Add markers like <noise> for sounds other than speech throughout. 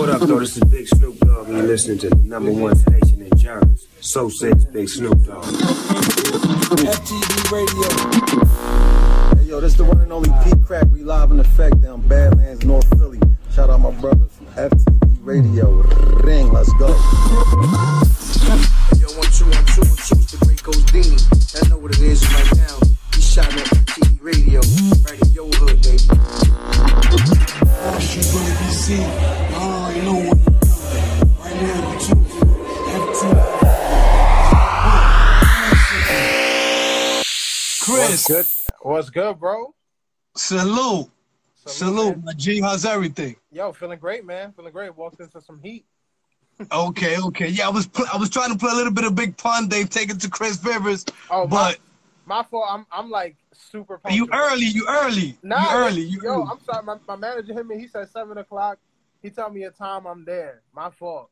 What up, though? This is Big Snoop Dogg, and you're listening to the number one station in Jarvis. So says Big Snoop Dogg. FTV Radio. Hey, yo, this the one and only Pete Crack. We live in effect down Badlands, North Philly. Shout out my brothers from FTV Radio. Ring, let's go. Yo, one, two, one, two, one, two, it's the great Godini. I know what it is right now. He shot at FTV Radio, right in your hood, baby. She gonna know what you're doing. Right now, you tuned to Chris, Good. What's good, bro? salute. Salute, man. my G. How's everything? Yo, feeling great, man. Feeling great. Walked into some heat. <laughs> Okay, okay. Yeah, I was pl- I was trying to play a little bit of big pun. They take it to Chris Rivers, Oh, but my, my fault. I'm I'm like super. you early. You early. Nah, you early. You yo, early. I'm sorry. My, my manager hit me. He said seven o'clock. He told me a time. I'm there. My fault.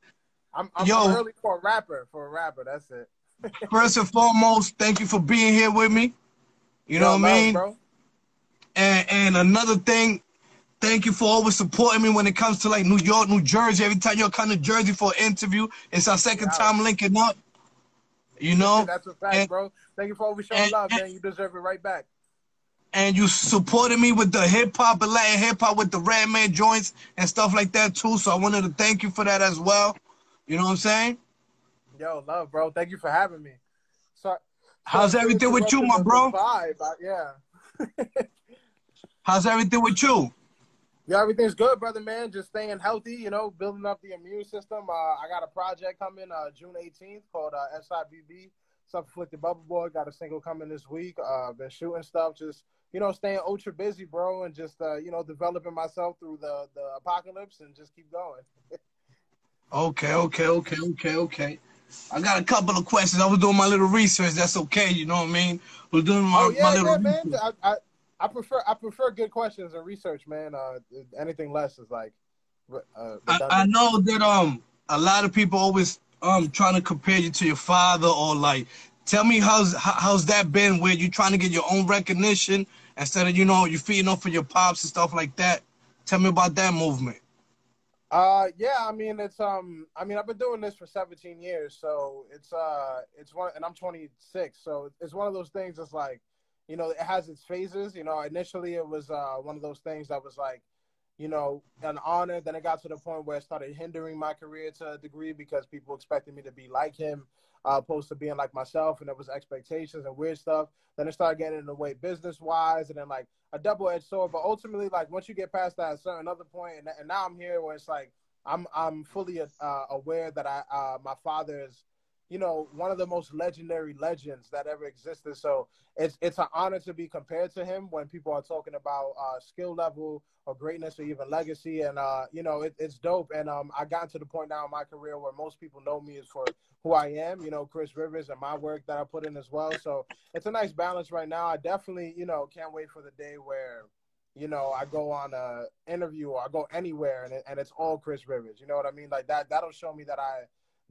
I'm, I'm Yo. early for a rapper. For a rapper, that's it. <laughs> First and foremost, thank you for being here with me. You know Yo, what I mean? bro? And and another thing, thank you for always supporting me when it comes to like New York, New Jersey. Every time you're come to Jersey for an interview, it's our second Yeah. time linking up. You know, That's a fact, and- bro. Thank you for always showing and- love, and- man. You deserve it right back. And you supported me with the hip hop and Latin hip hop with the Redman joints and stuff like that too. So I wanted to thank you for that as well. You know what I'm saying? Yo, love, bro. Thank you for having me. So, How's everything with you, my bro? Uh, yeah. <laughs> How's everything with you? Yeah, everything's good, brother, man. Just staying healthy, you know, building up the immune system. Uh, I got a project coming uh, June 18th called uh, SIBB, Self-Afflicted Bubble Boy. Got a single coming this week. Uh, been shooting stuff, just, you know, staying ultra busy, bro, and just, uh, you know, developing myself through the, the apocalypse and just keep going. <laughs> Okay, okay, okay, okay, okay. I got a couple of questions. I was doing my little research. That's okay. You know what I mean? was doing my, oh, yeah, my little yeah, man. research. I, I, I prefer I prefer good questions and research, man. Uh, anything less is like, uh, I. I know that um a lot of people always um trying to compare you to your father or like tell me how's how, how's that been where you trying to get your own recognition instead of you know you feeding off of your pops and stuff like that. Tell me about that movement. Uh, yeah, I mean, it's um, I mean, I've been doing this for 17 years, so it's uh, it's one, and I'm 26, so it's one of those things. that's like, you know, it has its phases. You know, initially it was uh one of those things that was like, you know, an honor. Then it got to the point where it started hindering my career to a degree because people expected me to be like him, uh, opposed to being like myself, and there was expectations and weird stuff. Then it started getting in the way business wise, and then like a double edged sword. But ultimately, like once you get past that certain other point, and, and now I'm here where it's like I'm I'm fully uh, aware that I uh, my father is, you know, one of the most legendary legends that ever existed. So it's it's an honor to be compared to him when people are talking about uh, skill level or greatness or even legacy. And uh, you know, it, it's dope. And um, I got to the point now in my career where most people know me is for who I am. You know, Chris Rivers and my work that I put in as well. So it's a nice balance right now. I definitely, you know, can't wait for the day where you know, I go on a interview or I go anywhere and, it, and it's all Chris Rivers. You know what I mean? Like that, that'll show me that I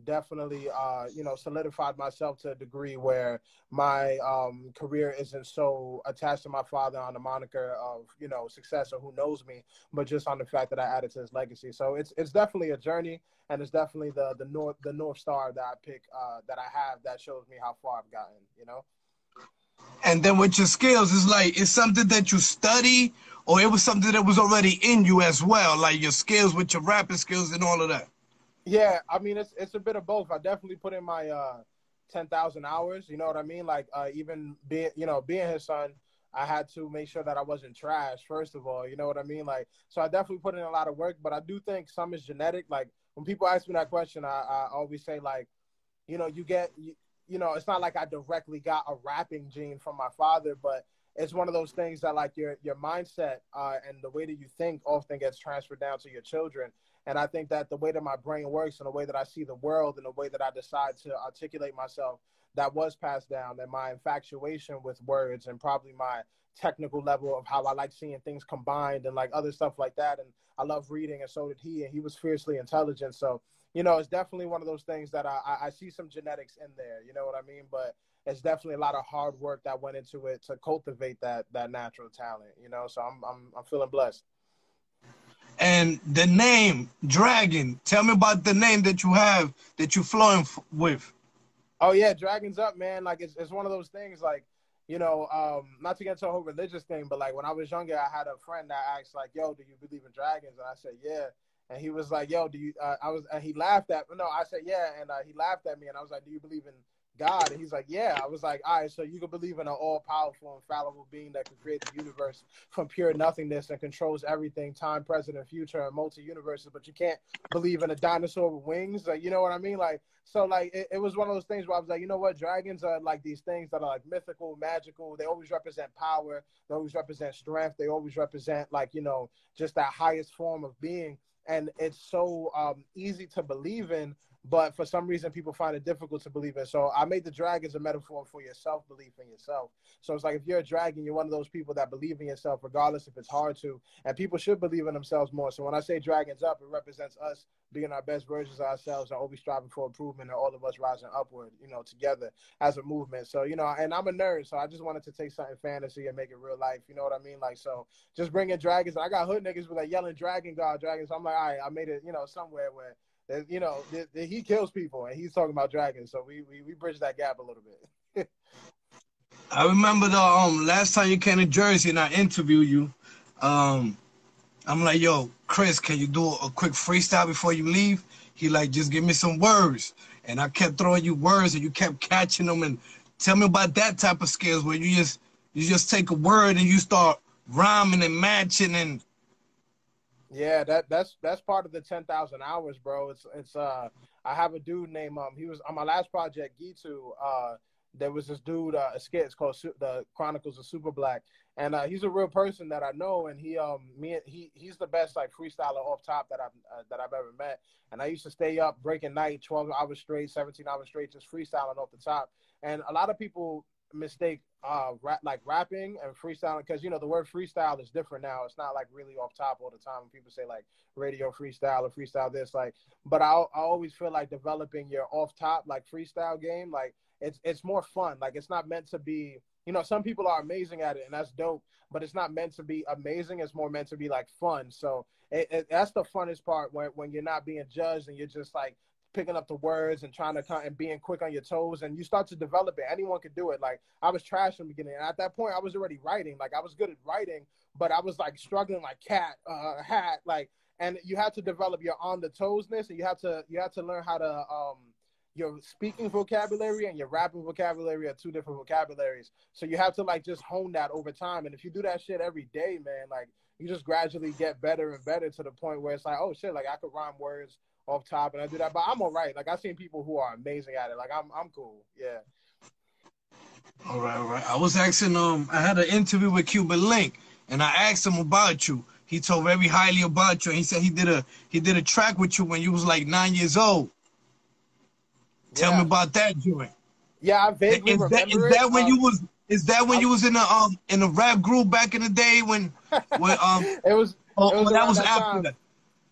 definitely, uh, you know, solidified myself to a degree where my um, career isn't so attached to my father on the moniker of, you know, success or who knows me, but just on the fact that I added to his legacy. So it's, it's definitely a journey and it's definitely the, the North, the North Star that I pick, uh, that I have that shows me how far I've gotten, you know? And then with your skills, it's like it's something that you study, or it was something that was already in you as well, like your skills with your rapping skills and all of that. Yeah, I mean it's it's a bit of both. I definitely put in my uh ten thousand hours. You know what I mean? Like uh, even being you know being his son, I had to make sure that I wasn't trash. First of all, you know what I mean? Like so, I definitely put in a lot of work. But I do think some is genetic. Like when people ask me that question, I, I always say like, you know, you get you, you know, it's not like I directly got a rapping gene from my father, but it's one of those things that like your your mindset uh, and the way that you think often gets transferred down to your children. And I think that the way that my brain works and the way that I see the world and the way that I decide to articulate myself, that was passed down. And my infatuation with words and probably my technical level of how I like seeing things combined and like other stuff like that. And I love reading, and so did he. And he was fiercely intelligent. So you know, it's definitely one of those things that I, I see some genetics in there. You know what I mean? But it's definitely a lot of hard work that went into it to cultivate that that natural talent. You know, so I'm I'm I'm feeling blessed. And the name Dragon. Tell me about the name that you have that you're flowing with. Oh yeah, Dragons Up, man. Like it's it's one of those things. Like you know, um, not to get into a whole religious thing, but like when I was younger, I had a friend that asked like, "Yo, do you believe in dragons?" And I said, "Yeah." And he was like, "Yo, do you?" Uh, I was, and he laughed at. No, I said, "Yeah," and uh, he laughed at me, and I was like, "Do you believe in God?" And he's like, "Yeah." I was like, "All right, so you can believe in an all-powerful, infallible being that can create the universe from pure nothingness and controls everything, time, present, and future, and multi-universes, but you can't believe in a dinosaur with wings. Like, you know what I mean? Like, so like it, it was one of those things where I was like, you know what, dragons are like these things that are like mythical, magical. They always represent power. They always represent strength. They always represent like you know just that highest form of being. And it's so um, easy to believe in, but for some reason people find it difficult to believe in. So I made the dragons a metaphor for your self belief in yourself. So it's like if you're a dragon, you're one of those people that believe in yourself, regardless if it's hard to. And people should believe in themselves more. So when I say dragons up, it represents us being our best versions of ourselves and always striving for improvement and all of us rising upward, you know, together as a movement. So, you know, and I'm a nerd, so I just wanted to take something fantasy and make it real life. You know what I mean? Like, so just bringing dragons. I got hood niggas with like yelling dragon god dragons. So I'm like, all right, I made it, you know, somewhere where there's, you know, th- th- he kills people and he's talking about dragons. So we we, we bridge that gap a little bit. <laughs> I remember the um last time you came to Jersey and I interviewed you. Um, I'm like, yo, Chris, can you do a quick freestyle before you leave? He like, just give me some words. And I kept throwing you words and you kept catching them and tell me about that type of skills where you just you just take a word and you start rhyming and matching and Yeah, that that's that's part of the ten thousand hours, bro. It's it's uh I have a dude named um he was on my last project, Gitu. Uh, there was this dude uh, a skit. It's called Su- the Chronicles of Super Black, and uh, he's a real person that I know. And he um me he he's the best like freestyler off top that I've uh, that I've ever met. And I used to stay up breaking night, twelve hours straight, seventeen hours straight, just freestyling off the top. And a lot of people mistake uh rap, like rapping and freestyling because you know the word freestyle is different now. It's not like really off top all the time when people say like radio freestyle or freestyle this like but I, I always feel like developing your off top like freestyle game like it's it's more fun. Like it's not meant to be you know some people are amazing at it and that's dope but it's not meant to be amazing. It's more meant to be like fun. So it, it, that's the funnest part when, when you're not being judged and you're just like picking up the words and trying to come and being quick on your toes and you start to develop it. Anyone could do it. Like i was trash in the beginning. And at that point i was already writing. Like i was good at writing but i was like struggling like cat uh hat like and you have to develop your on the toesness and you have to you have to learn how to um your speaking vocabulary and your rapping vocabulary are two different vocabularies. So you have to like just hone that over time. And if you do that shit every day man like you just gradually get better and better to the point where it's like oh shit like i could rhyme words off top and I do that. But I'm all right. Like I've seen people who are amazing at it. Like I'm I'm cool. Yeah. All right, all right. I was asking um I had an interview with Cuban Link and I asked him about you. He told very highly about you and he said he did a he did a track with you when you was like nine years old. Tell Yeah. me about that joint. Yeah, I vaguely Is that, is remember that it. when Um, you was is that when you was in the um in the rap group back in the day when when um <laughs> it was or, It was that was that after time. that?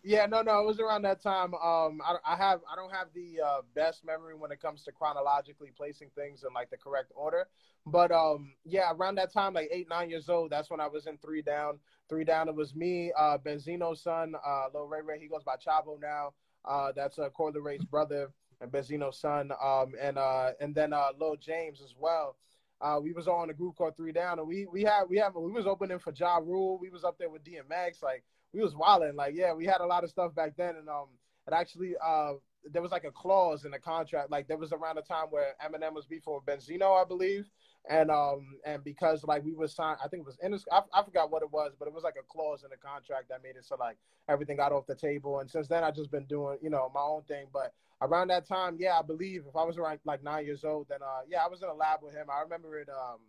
Yeah, no, no, it was around that time. Um, I, I have, I don't have the uh, best memory when it comes to chronologically placing things in like the correct order. But um, yeah, around that time, like eight, nine years old, that's when I was in Three Down. Three Down, it was me, uh, Benzino's son, uh, Ray Ray. He goes by Chavo now. Uh, that's uh, Corley Ray's brother and Benzino's son. Um, and uh, and then uh, James as well. Uh, we was all in a group called Three Down, and we we had we have we was opening for Ja Rule. We was up there with DMX, like we was wilding. Like yeah, we had a lot of stuff back then, and um, it actually uh, there was like a clause in the contract. Like there was around a time where Eminem was before Benzino, I believe, and um, and because like we was signed, I think it was in I, I forgot what it was, but it was like a clause in the contract that made it so like everything got off the table. And since then, I just been doing you know my own thing, but around that time, yeah, I believe if I was around like nine years old, then uh, yeah, I was in a lab with him. I remember it, um,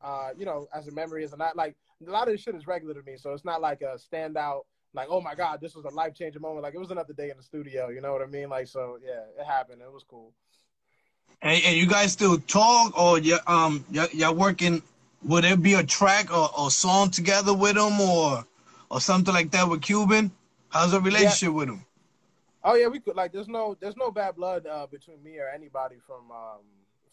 uh, you know, as a memory, as a not like a lot of this shit is regular to me, so it's not like a standout. Like, oh my god, this was a life changing moment. Like, it was another day in the studio. You know what I mean? Like, so yeah, it happened. It was cool. And, and you guys still talk or you um y'all, y'all working? Would there be a track or, or song together with him or or something like that with Cuban? How's the relationship with him? Oh yeah, we could like. There's no, there's no bad blood uh, between me or anybody from um,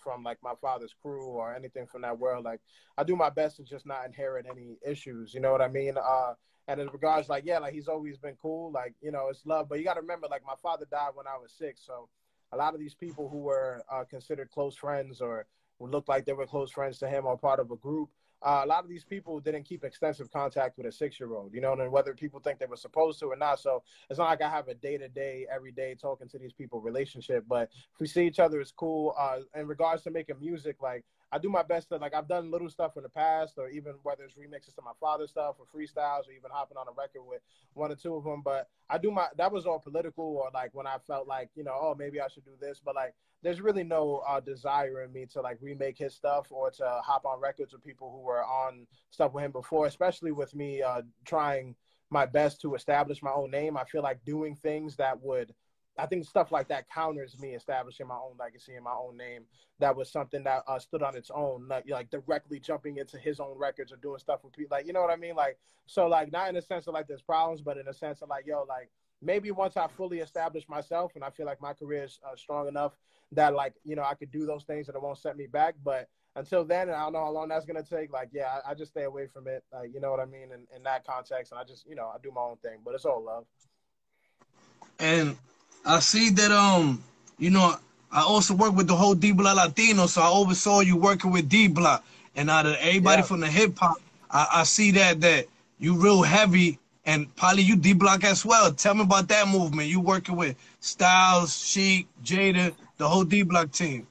from like my father's crew or anything from that world. Like, I do my best to just not inherit any issues. You know what I mean? Uh, And in regards, like, yeah, like he's always been cool. Like, you know, it's love. But you got to remember, like, my father died when I was six. So a lot of these people who were uh, considered close friends or who looked like they were close friends to him or part of a group, uh, a lot of these people didn't keep extensive contact with a six year old, you know, and whether people think they were supposed to or not. So it's not like I have a day to day, every day talking to these people relationship, but if we see each other, it's cool. Uh, in regards to making music, like I do my best to like I've done little stuff in the past, or even whether it's remixes to my father's stuff or freestyles, or even hopping on a record with one or two of them. But I do my that was all political, or like when I felt like you know, oh maybe I should do this, but like there's really no uh, desire in me to like remake his stuff or to hop on records with people who were on stuff with him before, especially with me uh, trying my best to establish my own name. I feel like doing things that would I think stuff like that counters me establishing my own legacy and my own name. That was something that uh, stood on its own, like, like directly jumping into his own records or doing stuff with people. Like, you know what I mean? Like, so like not in a sense of like there's problems, but in a sense of like, yo, like maybe once I fully establish myself and I feel like my career is uh, strong enough that like you know I could do those things that it won't set me back. But until then, and I don't know how long that's gonna take. Like, yeah, I, I just stay away from it. Like, you know what I mean? In, in that context, and I just you know I do my own thing. But it's all love. And I see that um, you know, I also work with the whole D Block Latino, so I oversaw you working with D Block. And out of everybody yeah. from the hip hop, I, I, see that that you real heavy and probably you D Block as well. Tell me about that movement. You working with Styles, Sheek, Jada, the whole D Block team.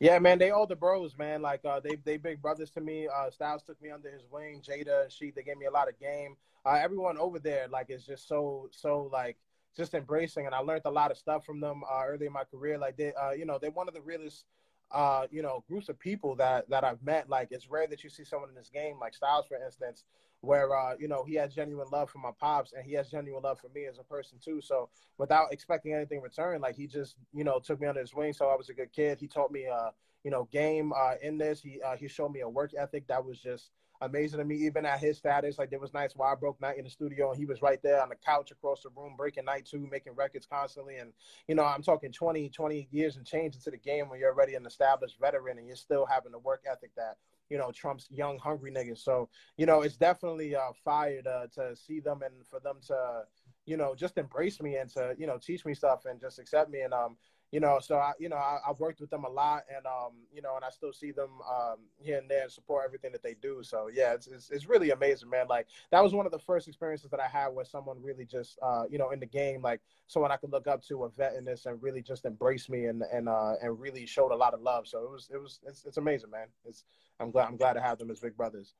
Yeah, man, they all the bros, man. Like uh, they they big brothers to me. Uh, Styles took me under his wing. Jada and Sheek, they gave me a lot of game. Uh, everyone over there, like, is just so so like just embracing, and I learned a lot of stuff from them uh, early in my career. Like they, uh, you know, they're one of the realest, uh, you know, groups of people that that I've met. Like it's rare that you see someone in this game, like Styles, for instance, where uh, you know he has genuine love for my pops, and he has genuine love for me as a person too. So without expecting anything in return, like he just, you know, took me under his wing. So I was a good kid. He taught me, uh, you know, game uh, in this. He uh, he showed me a work ethic that was just amazing to me, even at his status. Like there was nights where I broke night in the studio and he was right there on the couch across the room breaking night too, making records constantly. And, you know, I'm talking 20, 20 years and change into the game when you're already an established veteran and you're still having the work ethic that, you know, Trump's young, hungry niggas. So, you know, it's definitely uh, fire to, to see them and for them to, you know, just embrace me and to, you know, teach me stuff and just accept me. And, um, you know, so I, you know, I, have worked with them a lot, and um, you know, and I still see them um, here and there and support everything that they do. So yeah, it's, it's, it's really amazing, man. Like that was one of the first experiences that I had where someone really just, uh, you know, in the game, like someone I could look up to, a vet in this, and really just embrace me and and uh, and really showed a lot of love. So it was it was it's, it's amazing, man. It's I'm glad I'm glad to have them as big brothers.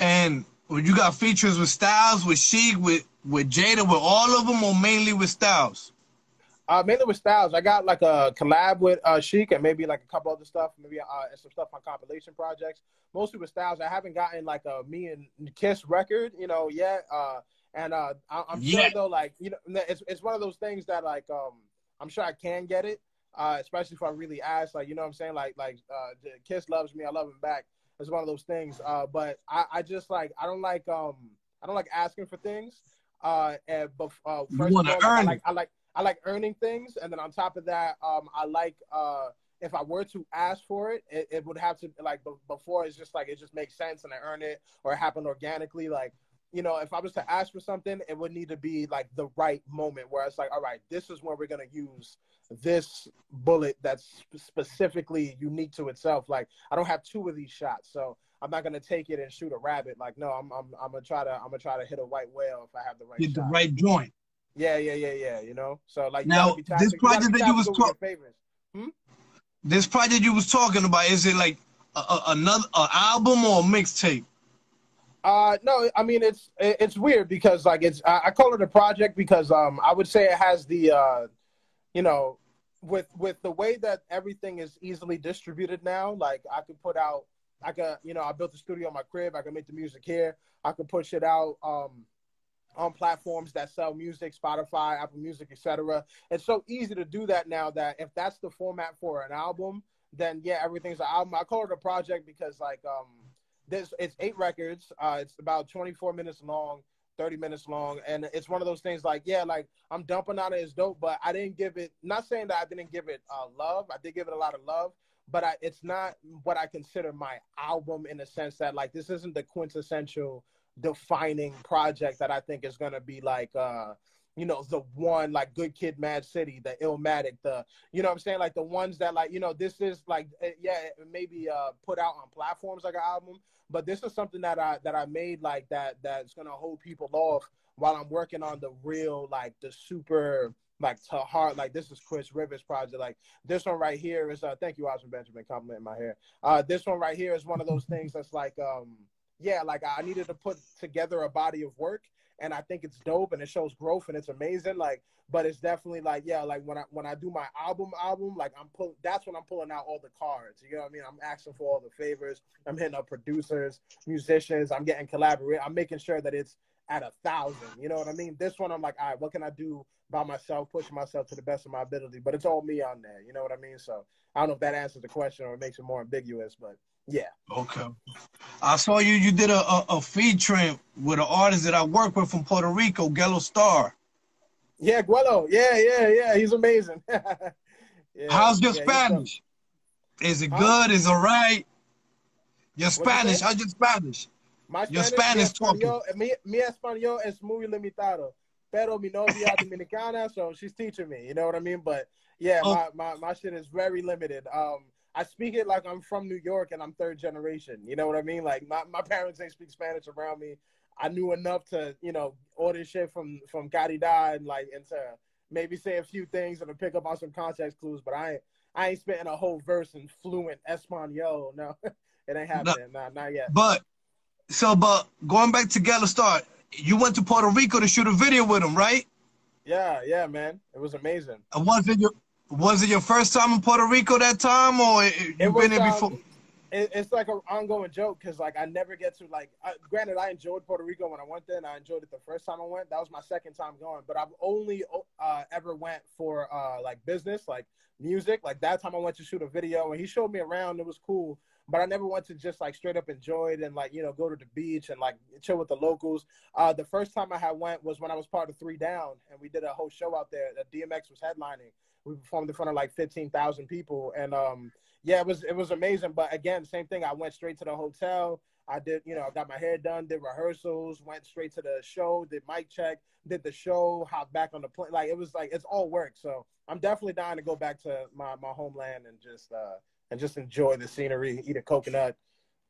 And you got features with Styles, with Sheek, with with Jada, with all of them, or mainly with Styles? Uh, mainly with Styles. I got like a collab with uh, Sheek and maybe like a couple other stuff, maybe uh, some stuff on compilation projects. Mostly with Styles. I haven't gotten like a me and Kiss record, you know, yet. Uh, and uh, I- am yeah. sure though, like you know, it's it's one of those things that like um, I'm sure I can get it, uh, especially if I really ask. Like you know, what I'm saying like like uh, Kiss loves me, I love him back. It's one of those things. Uh, but I, I just like I don't like um I don't like asking for things. Uh, and but uh, first you want to earn. I like, I like I like earning things, and then on top of that, um, I like uh, if I were to ask for it, it, it would have to like before it's just like it just makes sense and I earn it or it happened organically. Like you know, if I was to ask for something, it would need to be like the right moment where it's like, all right, this is where we're gonna use this bullet that's specifically unique to itself. Like I don't have two of these shots, so I'm not gonna take it and shoot a rabbit. Like no, I'm I'm, I'm gonna try to I'm gonna try to hit a white whale if I have the right. Get shot. the right joint. Yeah, yeah, yeah, yeah. You know, so like now this project that you was talking. Hmm? This project you was talking about is it like a, a, another a album or a mixtape? Uh, no, I mean it's it's weird because like it's I call it a project because um I would say it has the uh you know with with the way that everything is easily distributed now like I could put out I could you know I built a studio in my crib I can make the music here I could push it out um on platforms that sell music, Spotify, Apple Music, etc. It's so easy to do that now that if that's the format for an album, then yeah, everything's an album. I call it a project because like um this it's eight records. Uh it's about 24 minutes long, 30 minutes long. And it's one of those things like, yeah, like I'm dumping on it as dope, but I didn't give it not saying that I didn't give it uh love. I did give it a lot of love. But I, it's not what I consider my album in the sense that like this isn't the quintessential defining project that I think is gonna be like uh you know, the one like Good Kid Mad City, the Illmatic, the you know what I'm saying? Like the ones that like, you know, this is like eh, yeah, maybe uh put out on platforms like an album, but this is something that I that I made like that that's gonna hold people off while I'm working on the real like the super like to heart like this is Chris Rivers project like this one right here is uh thank you Osmond Benjamin complimenting my hair uh this one right here is one of those things that's like um yeah like I needed to put together a body of work and I think it's dope and it shows growth and it's amazing like but it's definitely like yeah like when I when I do my album album like I'm pull that's when I'm pulling out all the cards you know what I mean I'm asking for all the favors I'm hitting up producers musicians I'm getting collaborate I'm making sure that it's at a thousand. You know what I mean? This one, I'm like, all right, what can I do by myself, pushing myself to the best of my ability? But it's all me on there. You know what I mean? So I don't know if that answers the question or makes it more ambiguous, but yeah. Okay. I saw you. You did a a, a featuring with an artist that I work with from Puerto Rico, Guelo Star. Yeah, Guelo. Yeah, yeah, yeah. He's amazing. <laughs> yeah, How's your yeah, Spanish? Is it good? Is it right? Your Spanish? How's your Spanish? My Your Spanish, Spanish mi español, mi, mi español es muy limitado, pero mi novia <laughs> dominicana, so she's teaching me. You know what I mean? But yeah, Oh. my, my, my shit is very limited. Um, I speak it like I'm from New York and I'm third generation. You know what I mean? Like my, my parents ain't speak Spanish around me. I knew enough to, you know, order shit from from Caridad and like and to maybe say a few things and to pick up on some context clues, but I ain't I ain't spitting a whole verse in fluent Espanol. <laughs> No, it ain't happening. Nah, not yet. But so, but going back to Guelo Star, you went to Puerto Rico to shoot a video with him, right? Yeah, yeah, man. It was amazing. And it your was it your first time in Puerto Rico that time, or you've been there um, before? it, it's like an ongoing joke because like I never get to like. I, granted, I enjoyed Puerto Rico when I went there, and I enjoyed it the first time I went. That was my second time going, but I've only uh, ever went for uh, like business, like music. Like that time I went to shoot a video, and he showed me around. It was cool, but I never went to just like straight up enjoy it and like you know go to the beach and like chill with the locals. Uh, the first time I had went was when I was part of Three Down, and we did a whole show out there that DMX was headlining. We performed in front of like fifteen thousand people, and um, yeah, it was it was amazing. But again, same thing. I went straight to the hotel. I did, you know, I got my hair done, did rehearsals, went straight to the show, did mic check, did the show, hopped back on the plane. Like it was like it's all work. So I'm definitely dying to go back to my, my homeland and just uh and just enjoy the scenery, eat a coconut,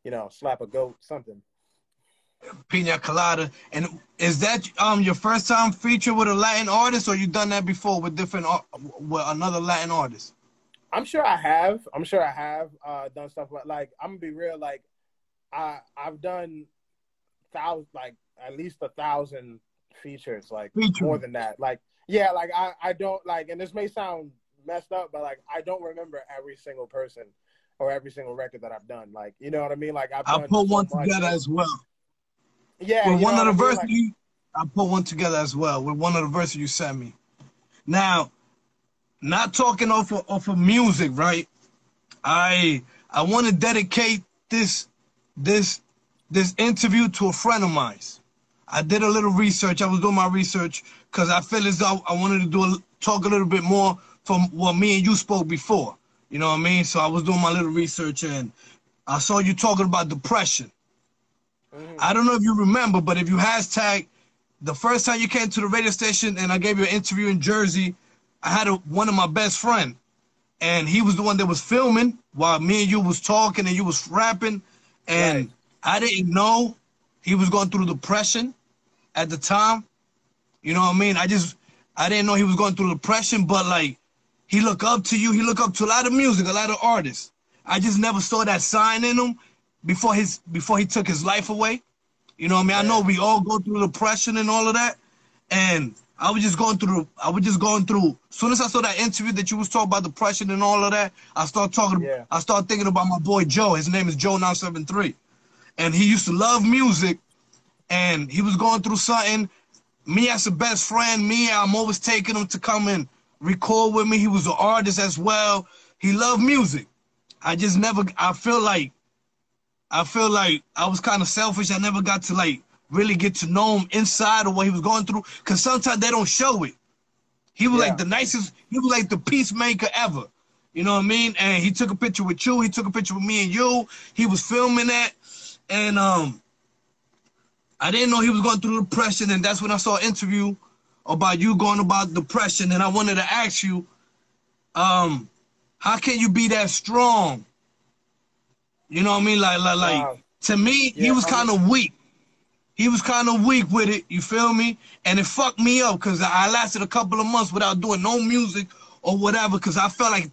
you know, slap a goat, something. Pina Colada. And is that um your first time feature with a Latin artist, or you done that before with different with another Latin artist? I'm sure I have. I'm sure I have uh, done stuff, but like I'm gonna be real. Like I I've done thousand, like at least a thousand features, like Feature. more than that. Like yeah, like I I don't like, and this may sound messed up, but like I don't remember every single person or every single record that I've done. Like you know what I mean? Like I've I put so one much. together as well. Yeah, with one of the verses. Like, you, I put one together as well with one of the verses you sent me. Now, not talking off of, off of music, right? I I want to dedicate this this this interview to a friend of mine. I did a little research. I was doing my research because I feel as though I wanted to do a, talk a little bit more from what me and you spoke before. You know what I mean? So I was doing my little research and I saw you talking about depression. Mm-hmm. I don't know if you remember, but if you hashtag the first time you came to the radio station and I gave you an interview in Jersey, I had a, one of my best friend, and he was the one that was filming while me and you was talking and you was rapping, and Right. I didn't know he was going through depression at the time. You know what I mean? I just I didn't know he was going through depression, but like he look up to you, he look up to a lot of music, a lot of artists. I just never saw that sign in him before his before he took his life away. You know what I mean? I know we all go through depression and all of that. And I was just going through I was just going through as soon as I saw that interview that you was talking about depression and all of that, I start talking Yeah. I start thinking about my boy Joe. His name is Joe 973. And he used to love music and he was going through something. Me as a best friend, me, I'm always taking him to come and record with me. He was an artist as well. He loved music. I just never I feel like I feel like I was kind of selfish. I never got to like really get to know him inside of what he was going through. Cause sometimes they don't show it. He was Yeah. like the nicest, he was like the peacemaker ever. You know what I mean? And he took a picture with you, he took a picture with me and you. He was filming that. And um I didn't know he was going through depression, and that's when I saw an interview about you going about depression, and I wanted to ask you, um, how can you be that strong? You know what I mean? Like, like, like Wow. to me, he was kind of weak. He was kind of weak with it. You feel me? And it fucked me up because I lasted a couple of months without doing no music or whatever because I felt like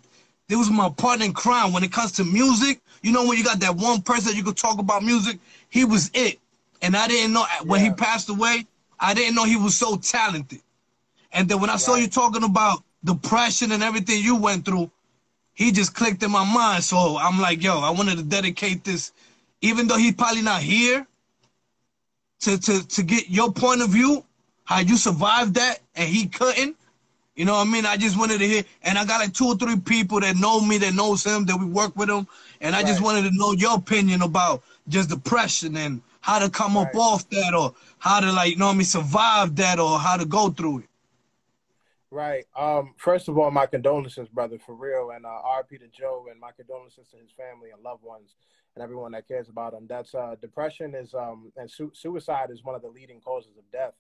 it was my partner in crime when it comes to music. You know when you got that one person you could talk about music, he was it. And I didn't know when he passed away, I didn't know he was so talented. And then when I saw you talking about depression and everything you went through, he just clicked in my mind. So I'm like, yo, I wanted to dedicate this, even though he's probably not here, to to to get your point of view, how you survived that and he couldn't. You know what I mean? I just wanted to hear, and I got like two or three people that know me, that knows him, that we work with him, and I just wanted to know your opinion about just depression and how to come up off that, or how to like, you know I mean, survive that, or how to go through it. Right. Um, first of all, my condolences, brother, for real, and uh, RP to Joe, and my condolences to his family and loved ones, and everyone that cares about him. That's uh, depression is um, and su- suicide is one of the leading causes of death,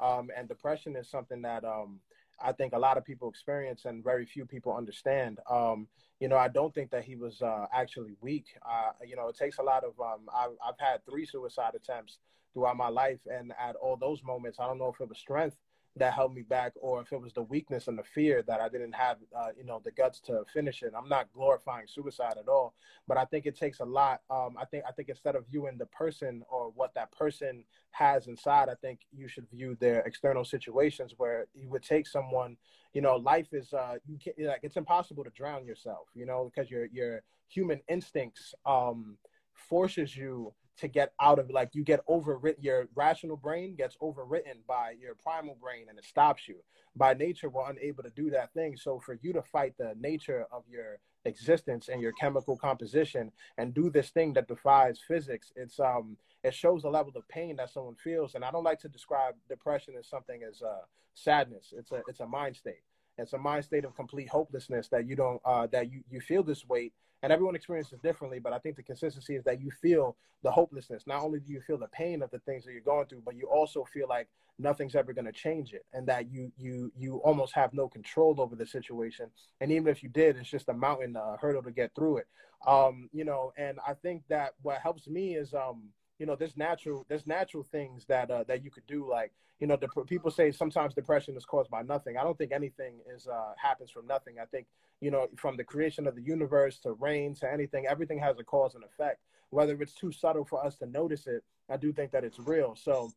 um, and depression is something that um, I think a lot of people experience and very few people understand. Um, you know, I don't think that he was uh, actually weak. Uh, you know, it takes a lot of. Um, I've, I've had three suicide attempts throughout my life, and at all those moments, I don't know if it was strength that held me back or if it was the weakness and the fear that I didn't have, uh, you know, the guts to finish it. I'm not glorifying suicide at all, but I think it takes a lot. Um, I think I think instead of viewing the person or what that person has inside, I think you should view their external situations where you would take someone. You know, life is uh, you can like it's impossible to drown yourself. You know, because your your human instincts um, forces you to get out of like you get overwritten your rational brain gets overwritten by your primal brain and it stops you. By nature we're unable to do that thing. So for you to fight the nature of your existence and your chemical composition and do this thing that defies physics it's um it shows the level of pain that someone feels. And i don't like to describe depression as something as uh sadness. It's a it's a mind state. It's a mind state of complete hopelessness that you don't uh that you you feel this weight and everyone experiences differently but i think the consistency is that you feel the hopelessness. Not only do you feel the pain of the things that you're going through but you also feel like nothing's ever going to change it and that you you you almost have no control over the situation. And even if you did it's just a mountain uh, hurdle to get through it. Um you know and i think that what helps me is um you know there's natural there's natural things that uh, that you could do like you know dep- people say sometimes depression is caused by nothing i don't think anything is uh, happens from nothing i think you know from the creation of the universe to rain to anything everything has a cause and effect whether it's too subtle for us to notice it i do think that it's real so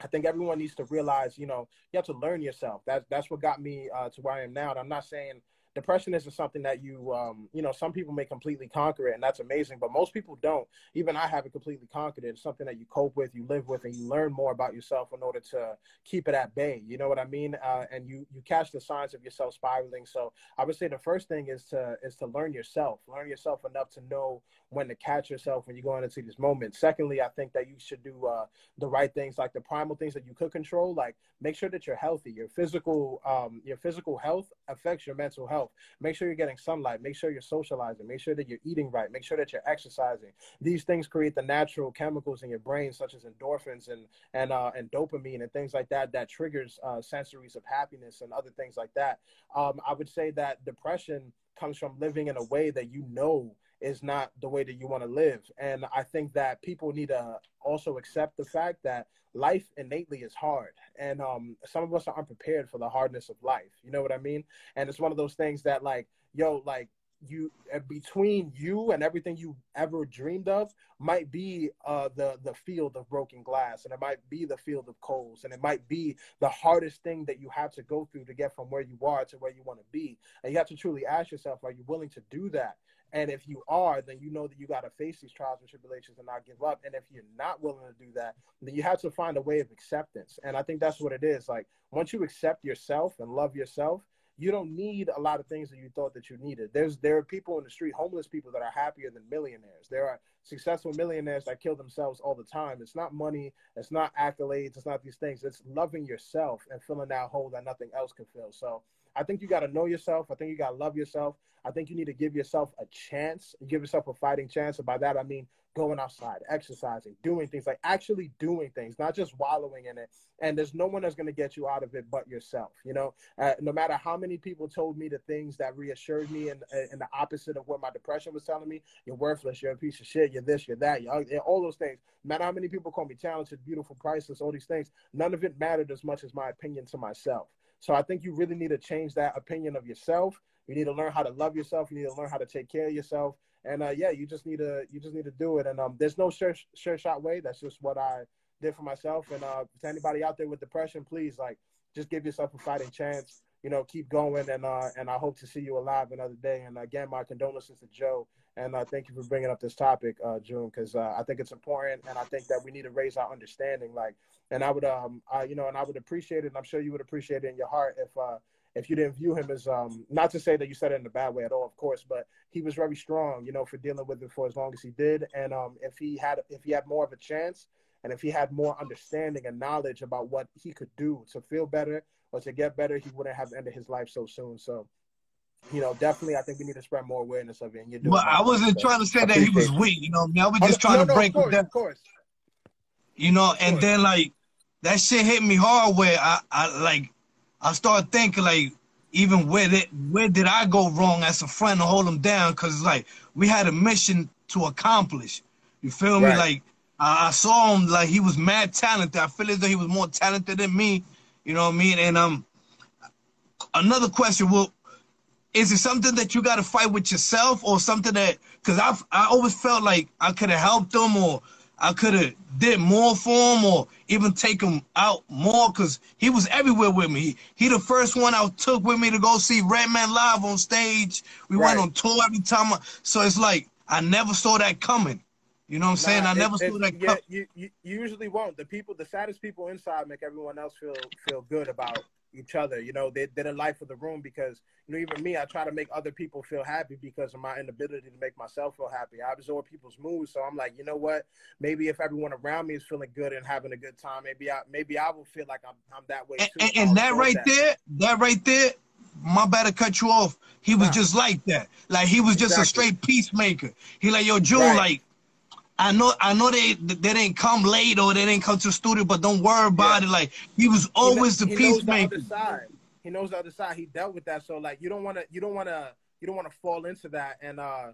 I think everyone needs to realize, you know, you have to learn yourself. That's that's what got me uh, to where I am now. And I'm not saying depression isn't something that you, um, you know, some people may completely conquer it, and that's amazing. But most people don't. Even I haven't completely conquered it. It's something that you cope with, you live with, and you learn more about yourself in order to keep it at bay. You know what I mean? Uh, and you you catch the signs of yourself spiraling. So I would say the first thing is to is to learn yourself. Learn yourself enough to know when to catch yourself when you're going into these moments. Secondly, I think that you should do uh, the right things, like the primal things that you could control. Like make sure that you're healthy. Your physical, um, your physical health affects your mental health. Make sure you're getting sunlight. Make sure you're socializing. Make sure that you're eating right. Make sure that you're exercising. These things create the natural chemicals in your brain, such as endorphins and and uh, and dopamine and things like that, that triggers uh, sensories of happiness and other things like that. Um, I would say that depression comes from living in a way that you know is not the way that you want to live. And I think that people need to also accept the fact that life innately is hard. And um, some of us are unprepared for the hardness of life. You know what I mean? And it's one of those things that, like, yo, like, you uh, between you and everything you ever dreamed of might be uh, the the field of broken glass and it might be the field of coals and it might be the hardest thing that you have to go through to get from where you are to where you want to be and you have to truly ask yourself are you willing to do that and if you are, then you know that you got to face these trials and tribulations and not give up. And if you're not willing to do that, then you have to find a way of acceptance. And I think that's what it is. Like once you accept yourself and love yourself, you don't need a lot of things that you thought that you needed. There's there are people in the street, homeless people that are happier than millionaires. There are successful millionaires that kill themselves all the time. It's not money, it's not accolades, it's not these things. It's loving yourself and filling that hole that nothing else can fill. So I think you got to know yourself. I think you got to love yourself. I think you need to give yourself a chance, give yourself a fighting chance. And by that, I mean going outside, exercising, doing things like actually doing things, not just wallowing in it. And there's no one that's going to get you out of it but yourself. You know, uh, no matter how many people told me the things that reassured me and, and the opposite of what my depression was telling me, you're worthless, you're a piece of shit, you're this, you're that, you're, all those things. No matter how many people call me talented, beautiful, priceless, all these things, none of it mattered as much as my opinion to myself. So I think you really need to change that opinion of yourself. You need to learn how to love yourself. You need to learn how to take care of yourself. And uh, yeah, you just need to you just need to do it. And um, there's no sure, sure shot way. That's just what I did for myself. And uh, to anybody out there with depression, please like just give yourself a fighting chance. You know, keep going. And uh, and I hope to see you alive another day. And again, my condolences to Joe. And uh, thank you for bringing up this topic, uh, June, because uh, I think it's important, and I think that we need to raise our understanding. Like, and I would, um, I, you know, and I would appreciate it, and I'm sure you would appreciate it in your heart if, uh, if you didn't view him as, um, not to say that you said it in a bad way at all, of course, but he was very strong, you know, for dealing with it for as long as he did, and um, if he had, if he had more of a chance, and if he had more understanding and knowledge about what he could do to feel better or to get better, he wouldn't have ended his life so soon. So you know, definitely, I think we need to spread more awareness of it. And you're doing well, I wasn't trying to say that he was weak. You know, I, was oh, just trying no, to break no, course, it down. Of course. You know, and then like that shit hit me hard. Where I, I like, I started thinking like, even where did where did I go wrong as a friend to hold him down? Because like we had a mission to accomplish. You feel right. me? Like I, I saw him like he was mad talented. I feel as though he was more talented than me. You know what I mean? And um, another question. Well, is it something that you got to fight with yourself or something that because i i always felt like i could have helped them or i could have did more for him or even take him out more because he was everywhere with me he, he, the first one i took with me to go see redman live on stage we right. went on tour every time I, so it's like i never saw that coming you know what I'm saying? I never it, saw that. Yeah, you, you, usually won't. The people, the saddest people inside, make everyone else feel feel good about each other. You know, they, they're the life of the room because, you know, even me, I try to make other people feel happy because of my inability to make myself feel happy. I absorb people's moods. So I'm like, you know what? Maybe if everyone around me is feeling good and having a good time, maybe I maybe I will feel like I'm I'm that way too. And, and, and that right that. there, that right there, my better cut you off. He was just like that. Like he was just exactly. a straight peacemaker. He like, yo, June, right. like I know I know they they didn't come late or they didn't come to the studio, but don't worry about yeah. it. Like he was always he, the peacemaker. He knows the other side. He dealt with that. So like you don't wanna you don't wanna you don't wanna fall into that and uh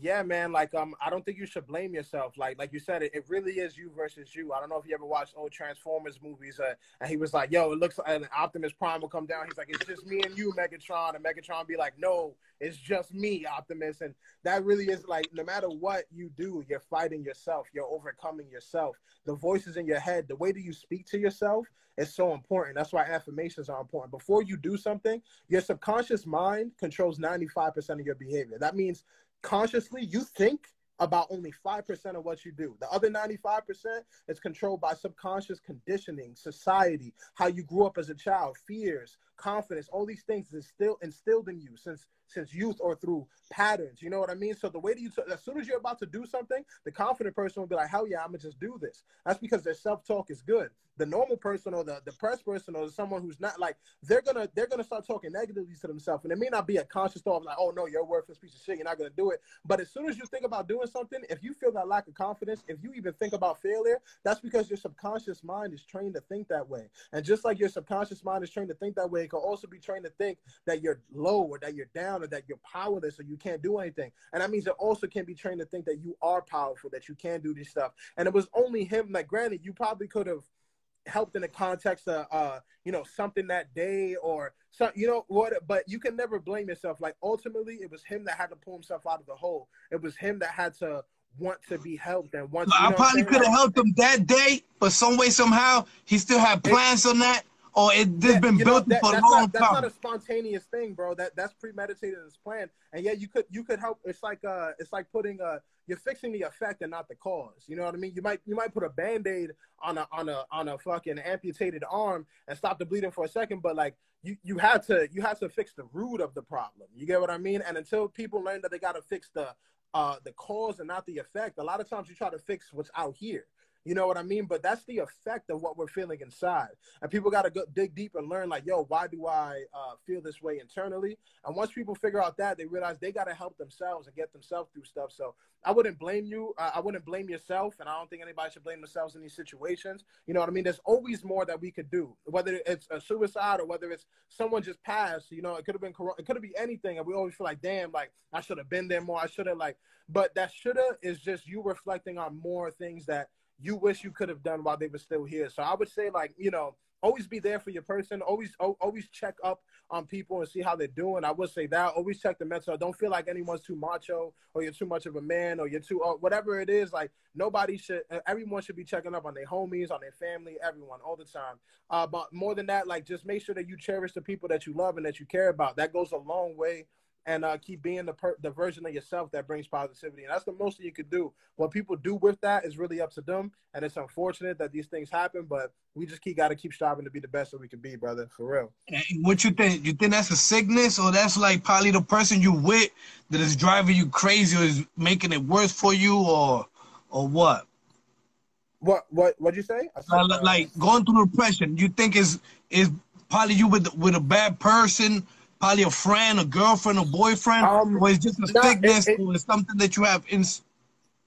yeah, man. Like, um, I don't think you should blame yourself. Like, like you said, it, it really is you versus you. I don't know if you ever watched old Transformers movies, uh, and he was like, "Yo, it looks like an Optimus Prime will come down." He's like, "It's just me and you, Megatron," and Megatron be like, "No, it's just me, Optimus." And that really is like, no matter what you do, you're fighting yourself. You're overcoming yourself. The voices in your head, the way that you speak to yourself, is so important. That's why affirmations are important. Before you do something, your subconscious mind controls 95% of your behavior. That means consciously you think about only 5% of what you do. The other 95% is controlled by subconscious conditioning, society, how you grew up as a child, fears, confidence, all these things is still instilled in you since since youth or through patterns. You know what I mean? So the way that you, t- as soon as you're about to do something, the confident person will be like, hell yeah, I'm gonna just do this. That's because their self-talk is good. The normal person or the depressed person or someone who's not like, they're gonna they're gonna start talking negatively to themselves, and it may not be a conscious thought of like, oh no, you're worthless piece of shit, you're not gonna do it. But as soon as you think about doing something, if you feel that lack of confidence, if you even think about failure, that's because your subconscious mind is trained to think that way. And just like your subconscious mind is trained to think that way, it can also be trained to think that you're low or that you're down that you're powerless or you can't do anything. And that means it also can be trained to think that you are powerful, that you can do this stuff. And it was only him, like granted, you probably could have helped in the context of uh you know something that day or some you know what but you can never blame yourself like ultimately it was him that had to pull himself out of the hole it was him that had to want to be helped and want i probably could have helped him that day but some way somehow he still had plans it, on that or it this yeah, been built know, that, for a long not, time. That's not a spontaneous thing, bro. That that's premeditated and planned. And yeah, you could you could help. It's like uh, it's like putting uh, you're fixing the effect and not the cause. You know what I mean? You might you might put a band aid on a on a on a fucking amputated arm and stop the bleeding for a second, but like you you had to you had to fix the root of the problem. You get what I mean? And until people learn that they got to fix the uh, the cause and not the effect. A lot of times you try to fix what's out here. You know what I mean? But that's the effect of what we're feeling inside. And people got to go dig deep and learn, like, yo, why do I uh, feel this way internally? And once people figure out that, they realize they got to help themselves and get themselves through stuff. So I wouldn't blame you. I wouldn't blame yourself. And I don't think anybody should blame themselves in these situations. You know what I mean? There's always more that we could do, whether it's a suicide or whether it's someone just passed. You know, it could have been, it could have been anything. And we always feel like, damn, like, I should have been there more. I should have, like, but that should have is just you reflecting on more things that you wish you could have done while they were still here. So I would say like, you know, always be there for your person. Always always check up on people and see how they're doing. I would say that. Always check the mental. Don't feel like anyone's too macho or you're too much of a man or you're too uh, whatever it is. Like nobody should. Everyone should be checking up on their homies, on their family, everyone all the time. Uh, but more than that, like just make sure that you cherish the people that you love and that you care about. That goes a long way and uh, keep being the per- the version of yourself that brings positivity. And that's the most that you could do. What people do with that is really up to them, and it's unfortunate that these things happen. But we just keep got to keep striving to be the best that we can be, brother, for real. What you think? You think that's a sickness, or that's like probably the person you with that is driving you crazy, or is making it worse for you, or or what? What what what'd you say? Said, uh, like going through depression. You think is is probably you with with a bad person probably a friend, a girlfriend, a boyfriend, um, or it's just a nah, sickness, it, it, or it's something that you have in.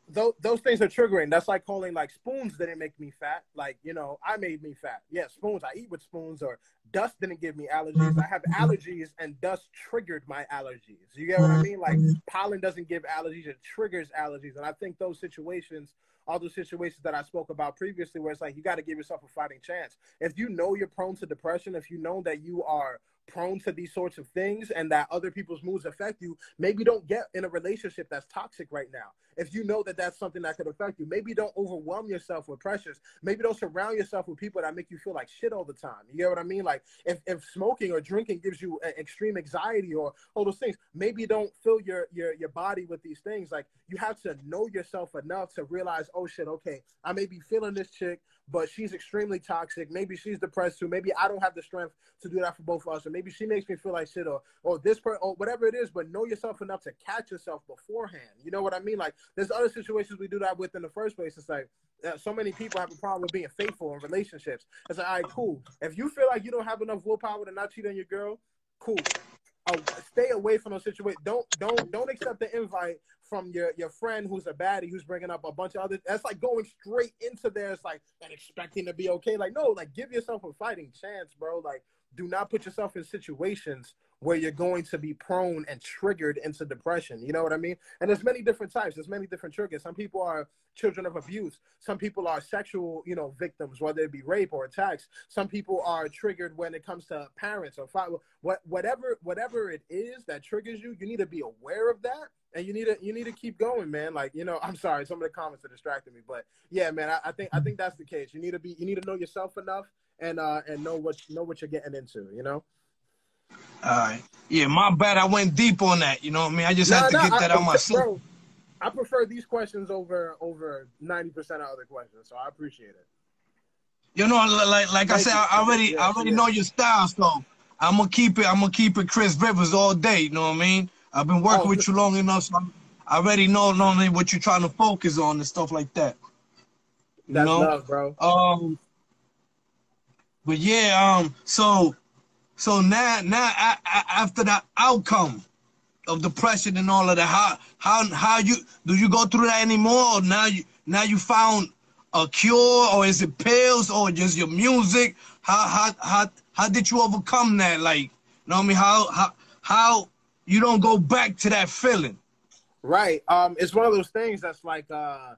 Those, those things are triggering. That's like calling like spoons didn't make me fat. Like you know, I made me fat. Yeah, spoons. I eat with spoons. Or dust didn't give me allergies. I have allergies, and dust triggered my allergies. You get what I mean? Like pollen doesn't give allergies; it triggers allergies. And I think those situations all those situations that I spoke about previously, where it's like you got to give yourself a fighting chance. If you know you're prone to depression, if you know that you are prone to these sorts of things and that other people's moods affect you, maybe don't get in a relationship that's toxic right now. If you know that that's something that could affect you, maybe don't overwhelm yourself with pressures. Maybe don't surround yourself with people that make you feel like shit all the time. You get what I mean? Like if, if smoking or drinking gives you uh, extreme anxiety or all those things, maybe don't fill your, your, your body with these things. Like you have to know yourself enough to realize, oh shit, okay, I may be feeling this chick, but she's extremely toxic. Maybe she's depressed too. Maybe I don't have the strength to do that for both of us, or maybe she makes me feel like shit, or or this person, or whatever it is. But know yourself enough to catch yourself beforehand. You know what I mean? Like there's other situations we do that with in the first place. It's like uh, so many people have a problem with being faithful in relationships. It's like, all right, cool. If you feel like you don't have enough willpower to not cheat on your girl, cool. Uh, stay away from those situations. Don't don't don't accept the invite from your your friend who's a baddie who's bringing up a bunch of other. That's like going straight into there. It's like and expecting to be okay. Like no, like give yourself a fighting chance, bro. Like do not put yourself in situations where you're going to be prone and triggered into depression. You know what I mean? And there's many different types. There's many different triggers. Some people are children of abuse. Some people are sexual, you know, victims, whether it be rape or attacks. Some people are triggered when it comes to parents or. What whatever whatever it is that triggers you, you need to be aware of that and you need to you need to keep going, man. Like you know, <laughs> I'm sorry, some of the comments are distracting me, but yeah, man, I, I think I think that's the case. You need to be you need to know yourself enough and uh and know what know what you're getting into. You know. All right. Yeah, my bad. I went deep on that. You know what I mean? I just nah, had to nah, get that I, out myself. Bro, I prefer these questions over over ninety percent of other questions, so I appreciate it. You know, like like Thank I said, you. I already yeah, I already yeah. know your style, so I'm gonna keep it. I'm gonna keep it Chris Rivers all day. You know what I mean? I've been working oh, with you long enough, so i already know normally what you're trying to focus on and stuff like that. You That's know? love, bro. Um, but yeah, um, so so now now after the outcome of depression and all of that, how how how you do you go through that anymore? Or now you now you found a cure, or is it pills, or just your music? How how how how did you overcome that? Like, you know what I mean? How how how you don't go back to that feeling? Right. Um, it's one of those things that's like uh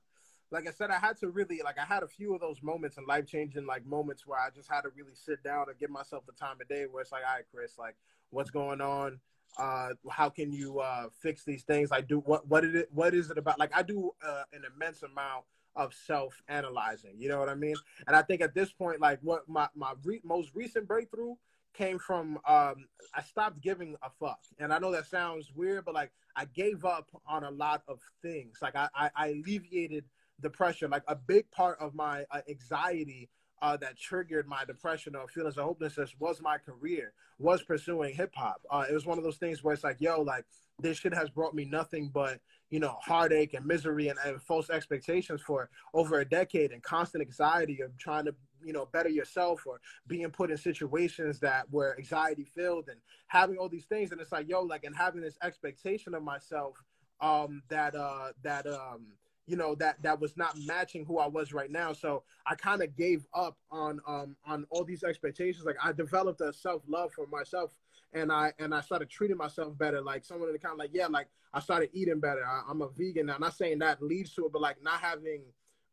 like I said, I had to really like I had a few of those moments and life changing like moments where I just had to really sit down and give myself the time of day where it's like, all right, Chris, like what's going on? Uh, how can you uh, fix these things? Like, do what what is it? What is it about? Like, I do uh, an immense amount of self analyzing. You know what I mean? And I think at this point, like what my my re- most recent breakthrough came from um, I stopped giving a fuck. And I know that sounds weird, but like I gave up on a lot of things. Like I, I, I alleviated the pressure. Like a big part of my uh, anxiety uh, that triggered my depression or feelings of hopelessness was my career, was pursuing hip hop. Uh, it was one of those things where it's like, yo, like this shit has brought me nothing but you know heartache and misery and, and false expectations for over a decade and constant anxiety of trying to you know better yourself or being put in situations that were anxiety filled and having all these things and it's like yo like and having this expectation of myself um that uh that um you know that that was not matching who I was right now. So I kind of gave up on um on all these expectations. Like I developed a self love for myself, and I and I started treating myself better. Like someone in the kind of like yeah, like I started eating better. I, am a vegan now. I'm not saying that leads to it, but like not having,